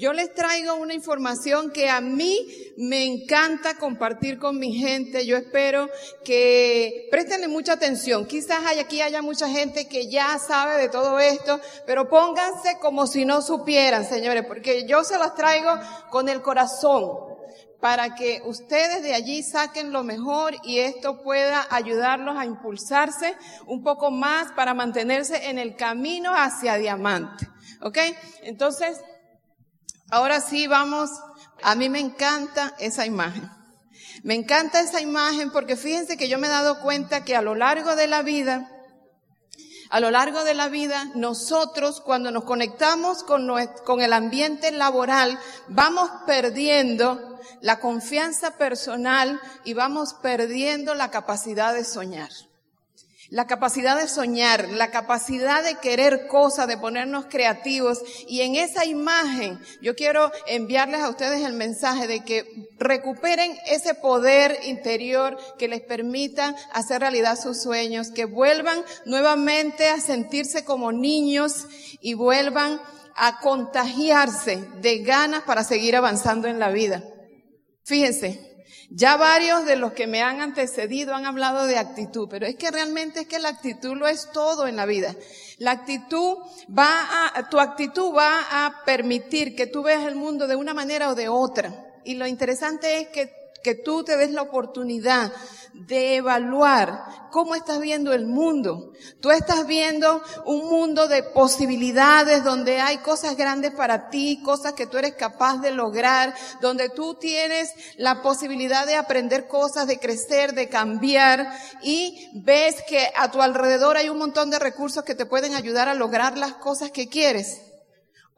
Yo les traigo una información que a mí me encanta compartir con mi gente. Yo espero que prestenle mucha atención. Quizás aquí haya mucha gente que ya sabe de todo esto, pero pónganse como si no supieran, señores, porque yo se las traigo con el corazón para que ustedes de allí saquen lo mejor y esto pueda ayudarlos a impulsarse un poco más para mantenerse en el camino hacia diamante. ¿Ok? Entonces, Ahora sí vamos, a mí me encanta esa imagen. Me encanta esa imagen porque fíjense que yo me he dado cuenta que a lo largo de la vida, a lo largo de la vida, nosotros cuando nos conectamos con, con el ambiente laboral, vamos perdiendo la confianza personal y vamos perdiendo la capacidad de soñar. La capacidad de soñar, la capacidad de querer cosas, de ponernos creativos. Y en esa imagen yo quiero enviarles a ustedes el mensaje de que recuperen ese poder interior que les permita hacer realidad sus sueños, que vuelvan nuevamente a sentirse como niños y vuelvan a contagiarse de ganas para seguir avanzando en la vida. Fíjense, ya varios de los que me han antecedido han hablado de actitud, pero es que realmente es que la actitud lo es todo en la vida. La actitud va a, tu actitud va a permitir que tú veas el mundo de una manera o de otra. Y lo interesante es que que tú te des la oportunidad de evaluar cómo estás viendo el mundo. Tú estás viendo un mundo de posibilidades donde hay cosas grandes para ti, cosas que tú eres capaz de lograr, donde tú tienes la posibilidad de aprender cosas, de crecer, de cambiar y ves que a tu alrededor hay un montón de recursos que te pueden ayudar a lograr las cosas que quieres.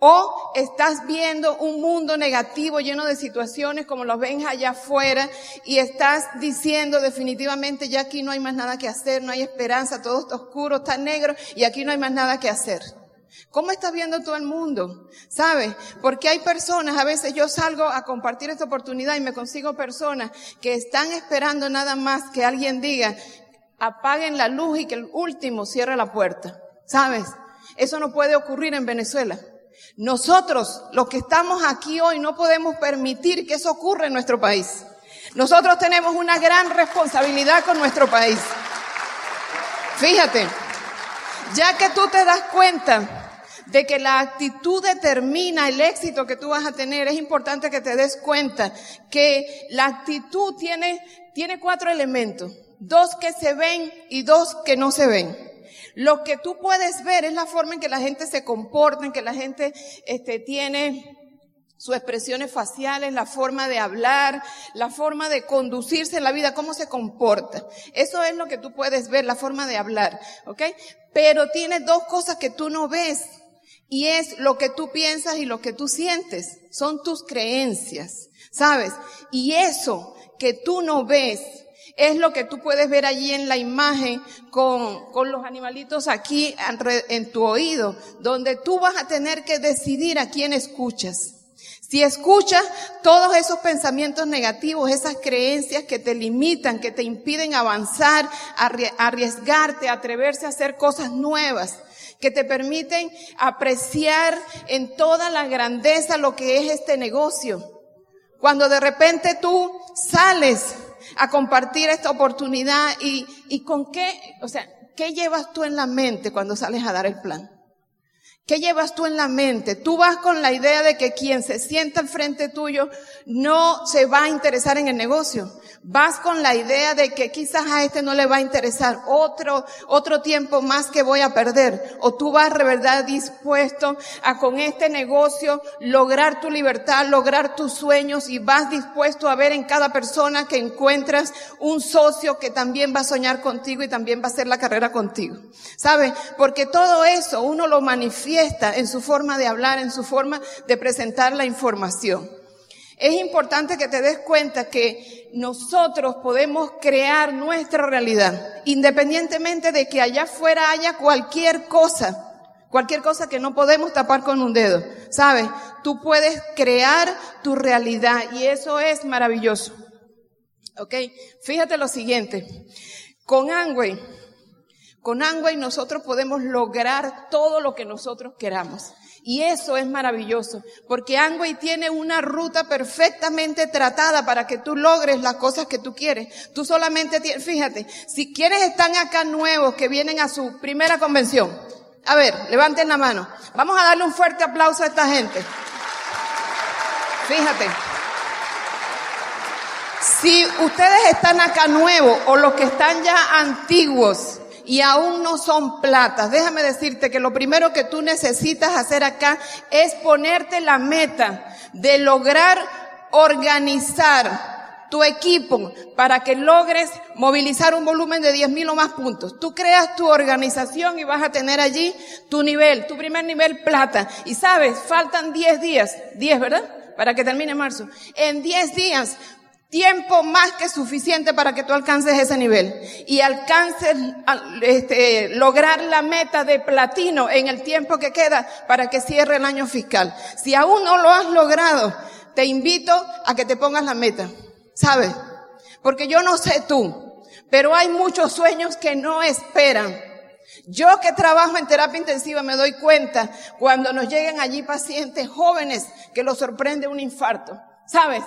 O estás viendo un mundo negativo lleno de situaciones como los ven allá afuera y estás diciendo definitivamente ya aquí no hay más nada que hacer, no hay esperanza, todo está oscuro, está negro y aquí no hay más nada que hacer. ¿Cómo estás viendo todo el mundo? ¿Sabes? Porque hay personas, a veces yo salgo a compartir esta oportunidad y me consigo personas que están esperando nada más que alguien diga, apaguen la luz y que el último cierre la puerta. ¿Sabes? Eso no puede ocurrir en Venezuela. Nosotros, los que estamos aquí hoy, no podemos permitir que eso ocurra en nuestro país. Nosotros tenemos una gran responsabilidad con nuestro país. Fíjate, ya que tú te das cuenta de que la actitud determina el éxito que tú vas a tener, es importante que te des cuenta que la actitud tiene, tiene cuatro elementos, dos que se ven y dos que no se ven. Lo que tú puedes ver es la forma en que la gente se comporta, en que la gente este, tiene sus expresiones faciales, la forma de hablar, la forma de conducirse en la vida, cómo se comporta. Eso es lo que tú puedes ver, la forma de hablar, ¿ok? Pero tiene dos cosas que tú no ves. Y es lo que tú piensas y lo que tú sientes. Son tus creencias, ¿sabes? Y eso que tú no ves es lo que tú puedes ver allí en la imagen con, con los animalitos aquí en tu oído, donde tú vas a tener que decidir a quién escuchas. Si escuchas todos esos pensamientos negativos, esas creencias que te limitan, que te impiden avanzar, arriesgarte, atreverse a hacer cosas nuevas, que te permiten apreciar en toda la grandeza lo que es este negocio. Cuando de repente tú sales a compartir esta oportunidad y, y con qué, o sea, ¿qué llevas tú en la mente cuando sales a dar el plan? ¿Qué llevas tú en la mente? Tú vas con la idea de que quien se sienta al frente tuyo no se va a interesar en el negocio. Vas con la idea de que quizás a este no le va a interesar otro, otro tiempo más que voy a perder. O tú vas de verdad dispuesto a con este negocio lograr tu libertad, lograr tus sueños y vas dispuesto a ver en cada persona que encuentras un socio que también va a soñar contigo y también va a hacer la carrera contigo. ¿Sabes? Porque todo eso uno lo manifiesta en su forma de hablar, en su forma de presentar la información. Es importante que te des cuenta que nosotros podemos crear nuestra realidad, independientemente de que allá afuera haya cualquier cosa, cualquier cosa que no podemos tapar con un dedo. ¿Sabes? Tú puedes crear tu realidad y eso es maravilloso. ¿Ok? Fíjate lo siguiente. Con Angway, con Angway nosotros podemos lograr todo lo que nosotros queramos. Y eso es maravilloso, porque Angway tiene una ruta perfectamente tratada para que tú logres las cosas que tú quieres. Tú solamente tienes, fíjate, si quienes están acá nuevos que vienen a su primera convención, a ver, levanten la mano. Vamos a darle un fuerte aplauso a esta gente. Fíjate. Si ustedes están acá nuevos o los que están ya antiguos y aún no son platas, déjame decirte que lo primero que tú necesitas hacer acá es ponerte la meta de lograr organizar tu equipo para que logres movilizar un volumen de 10 mil o más puntos. Tú creas tu organización y vas a tener allí tu nivel, tu primer nivel plata. Y sabes, faltan 10 días, 10, ¿verdad? Para que termine marzo. En 10 días tiempo más que suficiente para que tú alcances ese nivel y alcances este, lograr la meta de platino en el tiempo que queda para que cierre el año fiscal. Si aún no lo has logrado, te invito a que te pongas la meta. ¿Sabes? Porque yo no sé tú, pero hay muchos sueños que no esperan. Yo que trabajo en terapia intensiva me doy cuenta cuando nos llegan allí pacientes jóvenes que los sorprende un infarto. ¿Sabes?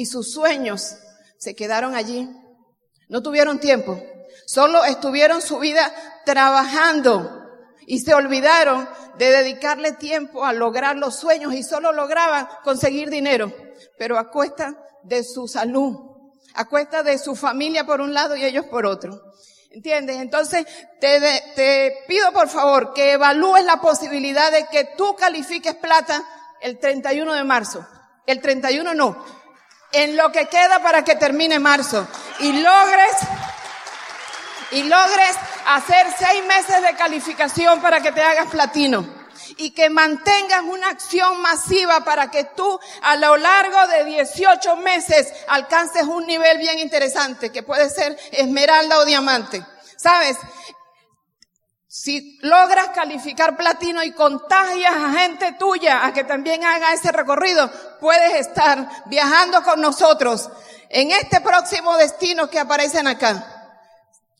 Y sus sueños se quedaron allí. No tuvieron tiempo. Solo estuvieron su vida trabajando y se olvidaron de dedicarle tiempo a lograr los sueños y solo lograban conseguir dinero, pero a cuesta de su salud, a cuesta de su familia por un lado y ellos por otro. ¿Entiendes? Entonces, te, te pido por favor que evalúes la posibilidad de que tú califiques plata el 31 de marzo. El 31 no. En lo que queda para que termine marzo. Y logres, y logres hacer seis meses de calificación para que te hagas platino y que mantengas una acción masiva para que tú a lo largo de 18 meses alcances un nivel bien interesante, que puede ser esmeralda o diamante. ¿Sabes? Si logras calificar platino y contagias a gente tuya a que también haga ese recorrido, puedes estar viajando con nosotros en este próximo destino que aparecen acá.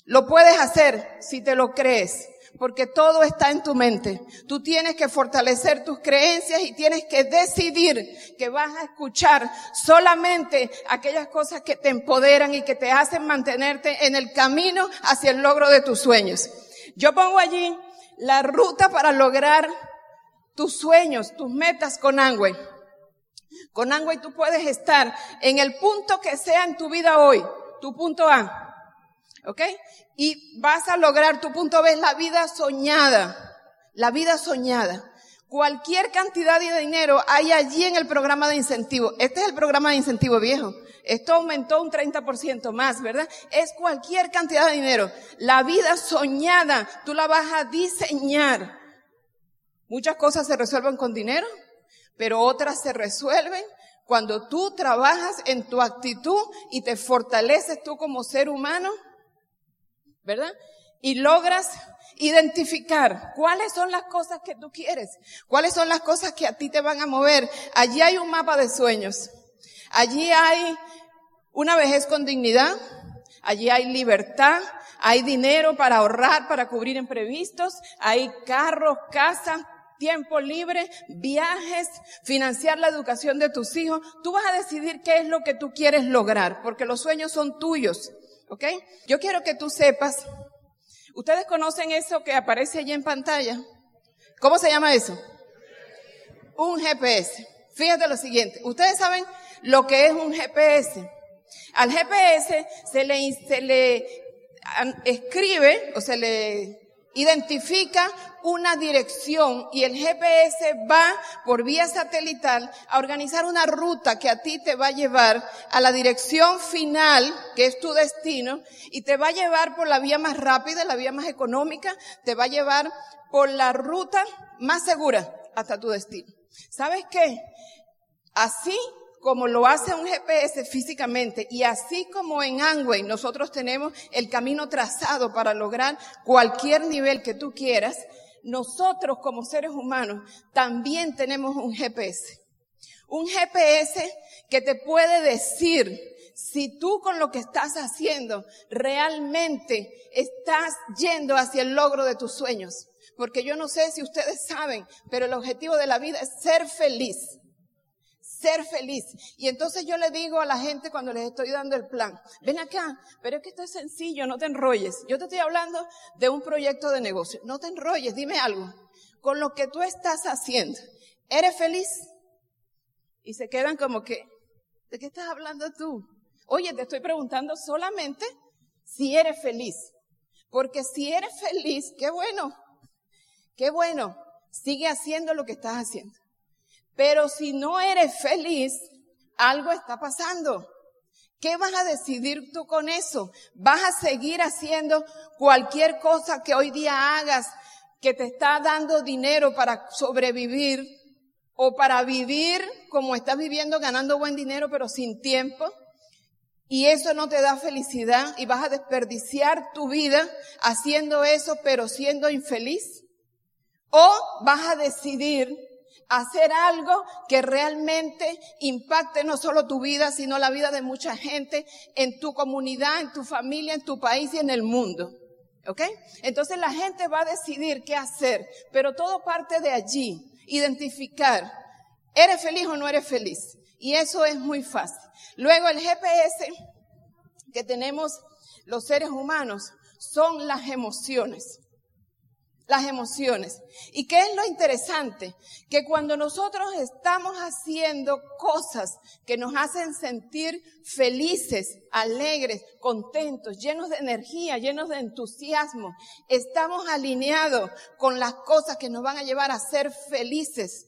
Lo puedes hacer si te lo crees porque todo está en tu mente. Tú tienes que fortalecer tus creencias y tienes que decidir que vas a escuchar solamente aquellas cosas que te empoderan y que te hacen mantenerte en el camino hacia el logro de tus sueños. Yo pongo allí la ruta para lograr tus sueños, tus metas con Angway. Con Angway tú puedes estar en el punto que sea en tu vida hoy, tu punto A. ¿Ok? Y vas a lograr tu punto B, la vida soñada. La vida soñada. Cualquier cantidad de dinero hay allí en el programa de incentivo. Este es el programa de incentivo viejo. Esto aumentó un 30% más, ¿verdad? Es cualquier cantidad de dinero. La vida soñada, tú la vas a diseñar. Muchas cosas se resuelven con dinero, pero otras se resuelven cuando tú trabajas en tu actitud y te fortaleces tú como ser humano ¿verdad? Y logras identificar cuáles son las cosas que tú quieres, cuáles son las cosas que a ti te van a mover. Allí hay un mapa de sueños. Allí hay una vejez con dignidad, allí hay libertad, hay dinero para ahorrar, para cubrir imprevistos, hay carros, casa, tiempo libre, viajes, financiar la educación de tus hijos. Tú vas a decidir qué es lo que tú quieres lograr, porque los sueños son tuyos. ¿Ok? Yo quiero que tú sepas, ustedes conocen eso que aparece allí en pantalla. ¿Cómo se llama eso? Un GPS. Fíjate lo siguiente, ustedes saben lo que es un GPS. Al GPS se le, se le escribe o se le identifica una dirección y el GPS va por vía satelital a organizar una ruta que a ti te va a llevar a la dirección final, que es tu destino, y te va a llevar por la vía más rápida, la vía más económica, te va a llevar por la ruta más segura hasta tu destino. ¿Sabes qué? Así como lo hace un GPS físicamente y así como en Angway nosotros tenemos el camino trazado para lograr cualquier nivel que tú quieras, nosotros como seres humanos también tenemos un GPS. Un GPS que te puede decir si tú con lo que estás haciendo realmente estás yendo hacia el logro de tus sueños. Porque yo no sé si ustedes saben, pero el objetivo de la vida es ser feliz. Ser feliz. Y entonces yo le digo a la gente cuando les estoy dando el plan, ven acá, pero es que esto es sencillo, no te enrolles. Yo te estoy hablando de un proyecto de negocio. No te enrolles, dime algo. Con lo que tú estás haciendo, ¿eres feliz? Y se quedan como que, ¿de qué estás hablando tú? Oye, te estoy preguntando solamente si eres feliz. Porque si eres feliz, qué bueno, qué bueno, sigue haciendo lo que estás haciendo. Pero si no eres feliz, algo está pasando. ¿Qué vas a decidir tú con eso? ¿Vas a seguir haciendo cualquier cosa que hoy día hagas que te está dando dinero para sobrevivir o para vivir como estás viviendo ganando buen dinero pero sin tiempo? y eso no te da felicidad y vas a desperdiciar tu vida haciendo eso pero siendo infeliz? ¿O vas a decidir hacer algo que realmente impacte no solo tu vida, sino la vida de mucha gente en tu comunidad, en tu familia, en tu país y en el mundo? ¿Ok? Entonces la gente va a decidir qué hacer, pero todo parte de allí, identificar, ¿eres feliz o no eres feliz? Y eso es muy fácil. Luego el GPS que tenemos los seres humanos son las emociones. Las emociones. ¿Y qué es lo interesante? Que cuando nosotros estamos haciendo cosas que nos hacen sentir felices, alegres, contentos, llenos de energía, llenos de entusiasmo, estamos alineados con las cosas que nos van a llevar a ser felices.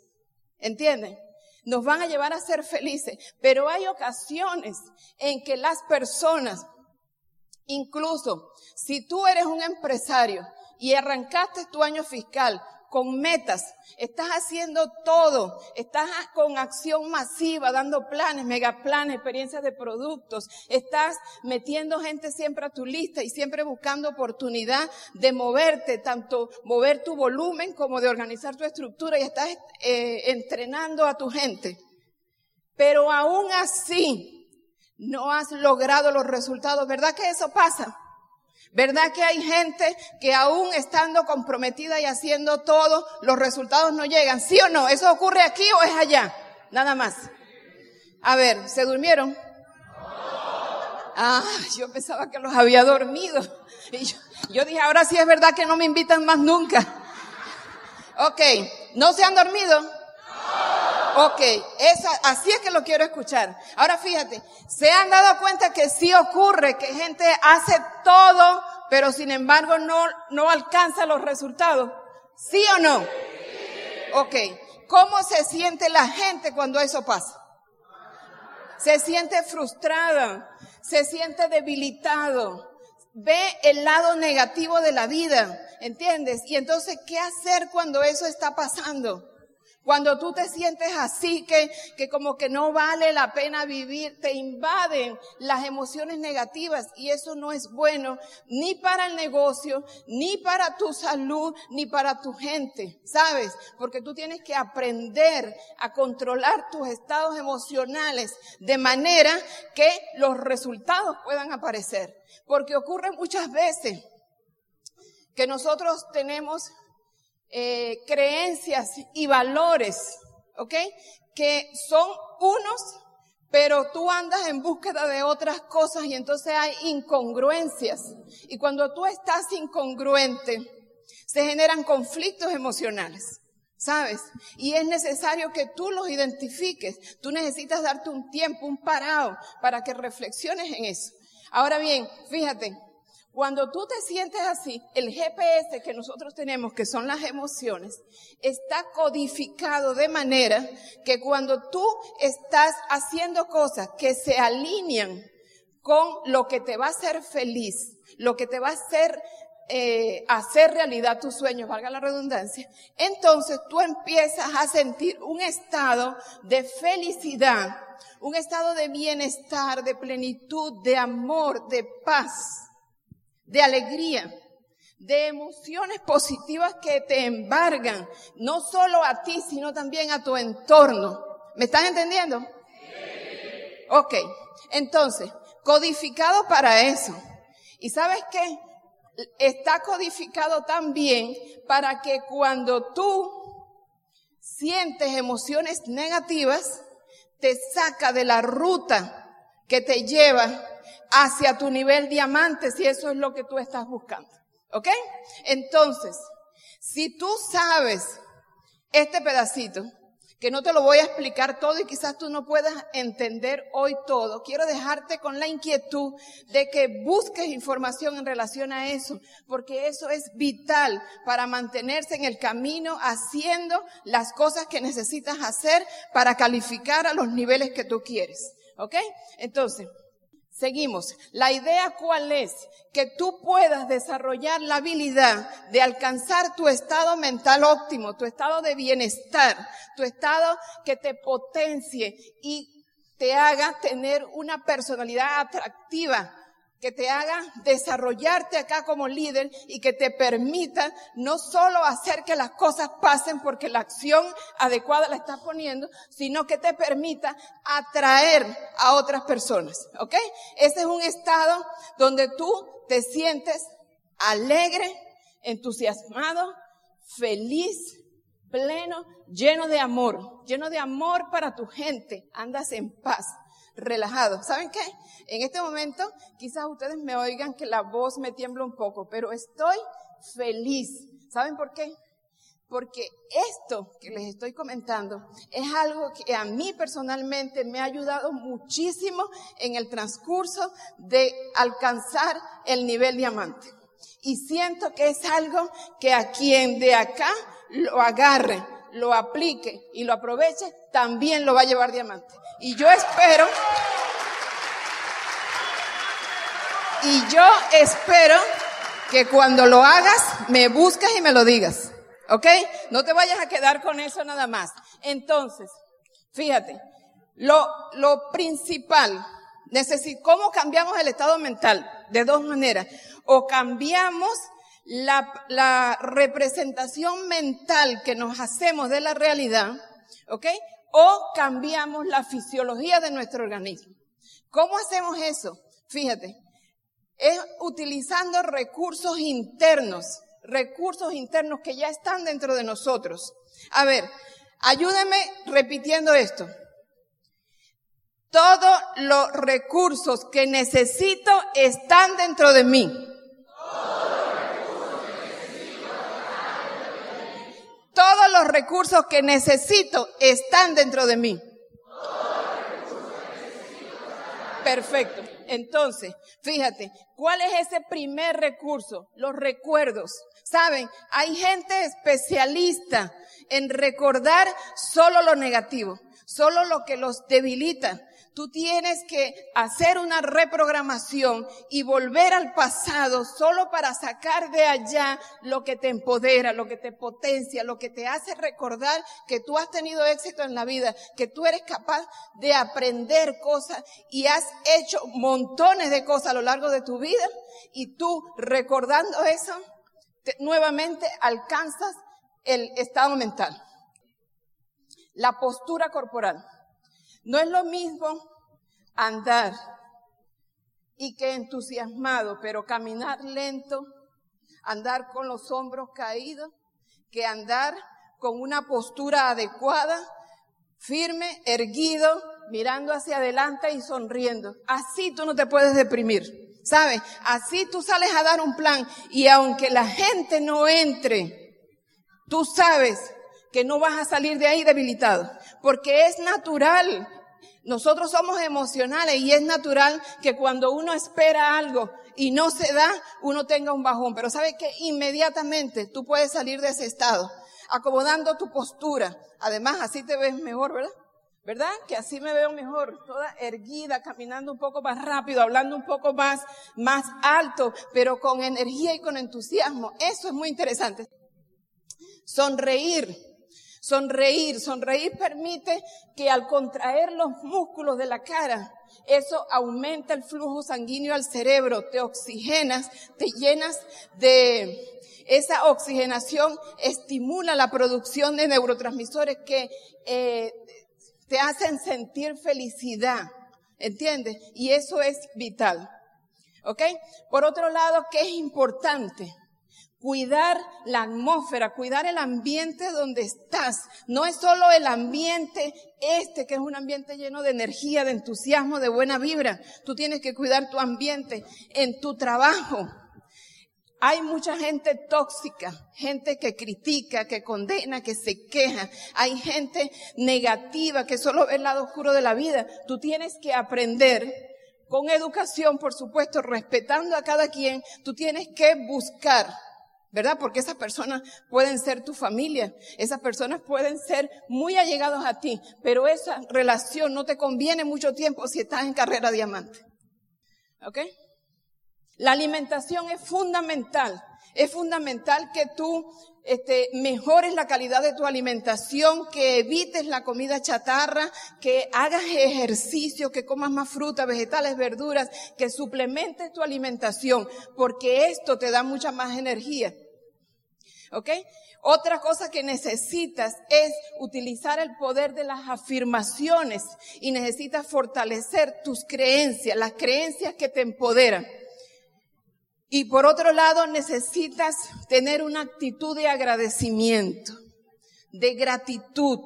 ¿Entienden? nos van a llevar a ser felices, pero hay ocasiones en que las personas, incluso si tú eres un empresario y arrancaste tu año fiscal con metas, estás haciendo todo, estás con acción masiva, dando planes, megaplanes, experiencias de productos, estás metiendo gente siempre a tu lista y siempre buscando oportunidad de moverte, tanto mover tu volumen como de organizar tu estructura y estás eh, entrenando a tu gente. Pero aún así no has logrado los resultados, ¿verdad que eso pasa? ¿Verdad que hay gente que aún estando comprometida y haciendo todo, los resultados no llegan? ¿Sí o no? ¿Eso ocurre aquí o es allá? Nada más. A ver, ¿se durmieron? Ah, yo pensaba que los había dormido. Y yo, dije, ahora sí es verdad que no me invitan más nunca. Ok, ¿no se han dormido? Ok, esa, así es que lo quiero escuchar. Ahora fíjate, se han dado cuenta que sí ocurre, que gente hace todo, pero sin embargo no, no alcanza los resultados. ¿Sí o no? Ok, ¿cómo se siente la gente cuando eso pasa? Se siente frustrada, se siente debilitado, ve el lado negativo de la vida, ¿entiendes? Y entonces, ¿qué hacer cuando eso está pasando? Cuando tú te sientes así, que, que como que no vale la pena vivir, te invaden las emociones negativas y eso no es bueno ni para el negocio, ni para tu salud, ni para tu gente, ¿sabes? Porque tú tienes que aprender a controlar tus estados emocionales de manera que los resultados puedan aparecer. Porque ocurre muchas veces que nosotros tenemos eh, creencias y valores, ¿ok? Que son unos, pero tú andas en búsqueda de otras cosas y entonces hay incongruencias. Y cuando tú estás incongruente, se generan conflictos emocionales. ¿Sabes? Y es necesario que tú los identifiques. Tú necesitas darte un tiempo, un parado, para que reflexiones en eso. Ahora bien, fíjate, cuando tú te sientes así, el GPS que nosotros tenemos, que son las emociones, está codificado de manera que cuando tú estás haciendo cosas que se alinean con lo que te va a hacer feliz, lo que te va a hacer eh, hacer realidad tus sueños, valga la redundancia, entonces tú empiezas a sentir un estado de felicidad, un estado de bienestar, de plenitud, de amor, de paz de alegría, de emociones positivas que te embargan, no solo a ti, sino también a tu entorno. ¿Me están entendiendo? Ok, entonces, codificado para eso. ¿Y sabes qué? Está codificado también para que cuando tú sientes emociones negativas, te saca de la ruta que te lleva hacia tu nivel diamante, si eso es lo que tú estás buscando. ¿Ok? Entonces, si tú sabes este pedacito, que no te lo voy a explicar todo y quizás tú no puedas entender hoy todo. Quiero dejarte con la inquietud de que busques información en relación a eso, porque eso es vital para mantenerse en el camino haciendo las cosas que necesitas hacer para calificar a los niveles que tú quieres. ¿Ok? Entonces, Seguimos. La idea cuál es? Que tú puedas desarrollar la habilidad de alcanzar tu estado mental óptimo, tu estado de bienestar, tu estado que te potencie y te haga tener una personalidad atractiva que te haga desarrollarte acá como líder y que te permita no solo hacer que las cosas pasen porque la acción adecuada la estás poniendo, sino que te permita atraer a otras personas, ¿ok? Ese es un estado donde tú te sientes alegre, entusiasmado, feliz, pleno, lleno de amor, lleno de amor para tu gente, andas en paz relajado. ¿Saben qué? En este momento quizás ustedes me oigan que la voz me tiembla un poco, pero estoy feliz. ¿Saben por qué? Porque esto que les estoy comentando es algo que a mí personalmente me ha ayudado muchísimo en el transcurso de alcanzar el nivel diamante. Y siento que es algo que a quien de acá lo agarre, lo aplique y lo aproveche, también lo va a llevar diamante. Y yo espero, y yo espero que cuando lo hagas me busques y me lo digas. ¿Ok? No te vayas a quedar con eso nada más. Entonces, fíjate, lo, lo principal, ¿cómo cambiamos el estado mental? De dos maneras. O cambiamos la, la representación mental que nos hacemos de la realidad, ¿ok? O cambiamos la fisiología de nuestro organismo. ¿Cómo hacemos eso? Fíjate, es utilizando recursos internos, recursos internos que ya están dentro de nosotros. A ver, ayúdeme repitiendo esto. Todos los recursos que necesito están dentro de mí. Todos los recursos que necesito están dentro de mí. Perfecto. Entonces, fíjate, ¿cuál es ese primer recurso? Los recuerdos. Saben, hay gente especialista en recordar solo lo negativo, solo lo que los debilita, Tú tienes que hacer una reprogramación y volver al pasado solo para sacar de allá lo que te empodera, lo que te potencia, lo que te hace recordar que tú has tenido éxito en la vida, que tú eres capaz de aprender cosas y has hecho montones de cosas a lo largo de tu vida y tú recordando eso, nuevamente alcanzas el estado mental. La postura corporal. No es lo mismo andar y que entusiasmado, pero caminar lento, andar con los hombros caídos, que andar con una postura adecuada, firme, erguido, mirando hacia adelante y sonriendo. Así tú no te puedes deprimir. ¿Sabes? Así tú sales a dar un plan y aunque la gente no entre, tú sabes que no vas a salir de ahí debilitado, porque es natural. Nosotros somos emocionales y es natural que cuando uno espera algo y no se da, uno tenga un bajón. Pero sabe que inmediatamente tú puedes salir de ese estado, acomodando tu postura. Además, así te ves mejor, ¿verdad? ¿Verdad? Que así me veo mejor, toda erguida, caminando un poco más rápido, hablando un poco más, más alto, pero con energía y con entusiasmo. Eso es muy interesante. Sonreír Sonreír, sonreír permite que al contraer los músculos de la cara, eso aumenta el flujo sanguíneo al cerebro, te oxigenas, te llenas de esa oxigenación, estimula la producción de neurotransmisores que eh, te hacen sentir felicidad, ¿entiendes? Y eso es vital. ¿Ok? Por otro lado, ¿qué es importante? Cuidar la atmósfera, cuidar el ambiente donde estás. No es solo el ambiente este, que es un ambiente lleno de energía, de entusiasmo, de buena vibra. Tú tienes que cuidar tu ambiente en tu trabajo. Hay mucha gente tóxica, gente que critica, que condena, que se queja. Hay gente negativa que solo ve el lado oscuro de la vida. Tú tienes que aprender con educación, por supuesto, respetando a cada quien. Tú tienes que buscar ¿verdad? Porque esas personas pueden ser tu familia, esas personas pueden ser muy allegados a ti, pero esa relación no te conviene mucho tiempo si estás en carrera diamante. ¿Ok? La alimentación es fundamental. Es fundamental que tú este, mejores la calidad de tu alimentación, que evites la comida chatarra, que hagas ejercicio, que comas más fruta, vegetales, verduras, que suplementes tu alimentación, porque esto te da mucha más energía. ¿Ok? Otra cosa que necesitas es utilizar el poder de las afirmaciones y necesitas fortalecer tus creencias, las creencias que te empoderan. Y por otro lado, necesitas tener una actitud de agradecimiento, de gratitud.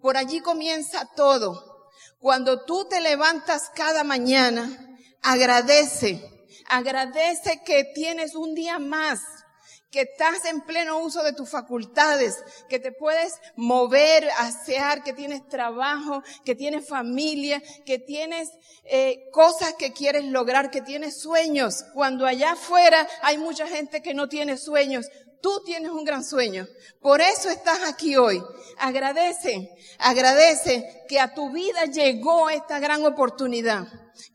Por allí comienza todo. Cuando tú te levantas cada mañana, agradece, agradece que tienes un día más que estás en pleno uso de tus facultades, que te puedes mover, asear, que tienes trabajo, que tienes familia, que tienes eh, cosas que quieres lograr, que tienes sueños. Cuando allá afuera hay mucha gente que no tiene sueños, tú tienes un gran sueño. Por eso estás aquí hoy. Agradece, agradece que a tu vida llegó esta gran oportunidad.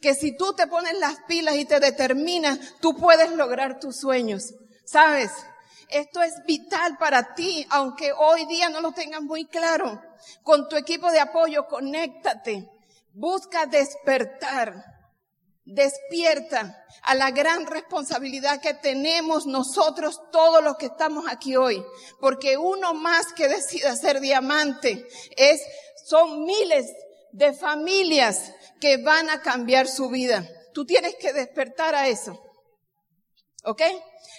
Que si tú te pones las pilas y te determinas, tú puedes lograr tus sueños. ¿Sabes? Esto es vital para ti, aunque hoy día no lo tengas muy claro. Con tu equipo de apoyo, conéctate. Busca despertar. Despierta a la gran responsabilidad que tenemos nosotros todos los que estamos aquí hoy. Porque uno más que decida ser diamante es, son miles de familias que van a cambiar su vida. Tú tienes que despertar a eso. ¿Ok?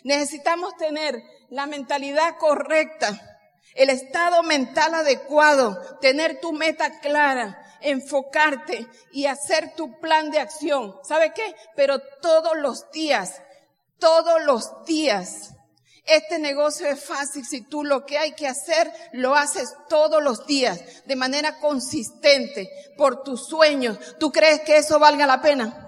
Necesitamos tener la mentalidad correcta, el estado mental adecuado, tener tu meta clara, enfocarte y hacer tu plan de acción. ¿Sabe qué? Pero todos los días, todos los días. Este negocio es fácil si tú lo que hay que hacer lo haces todos los días, de manera consistente, por tus sueños. ¿Tú crees que eso valga la pena?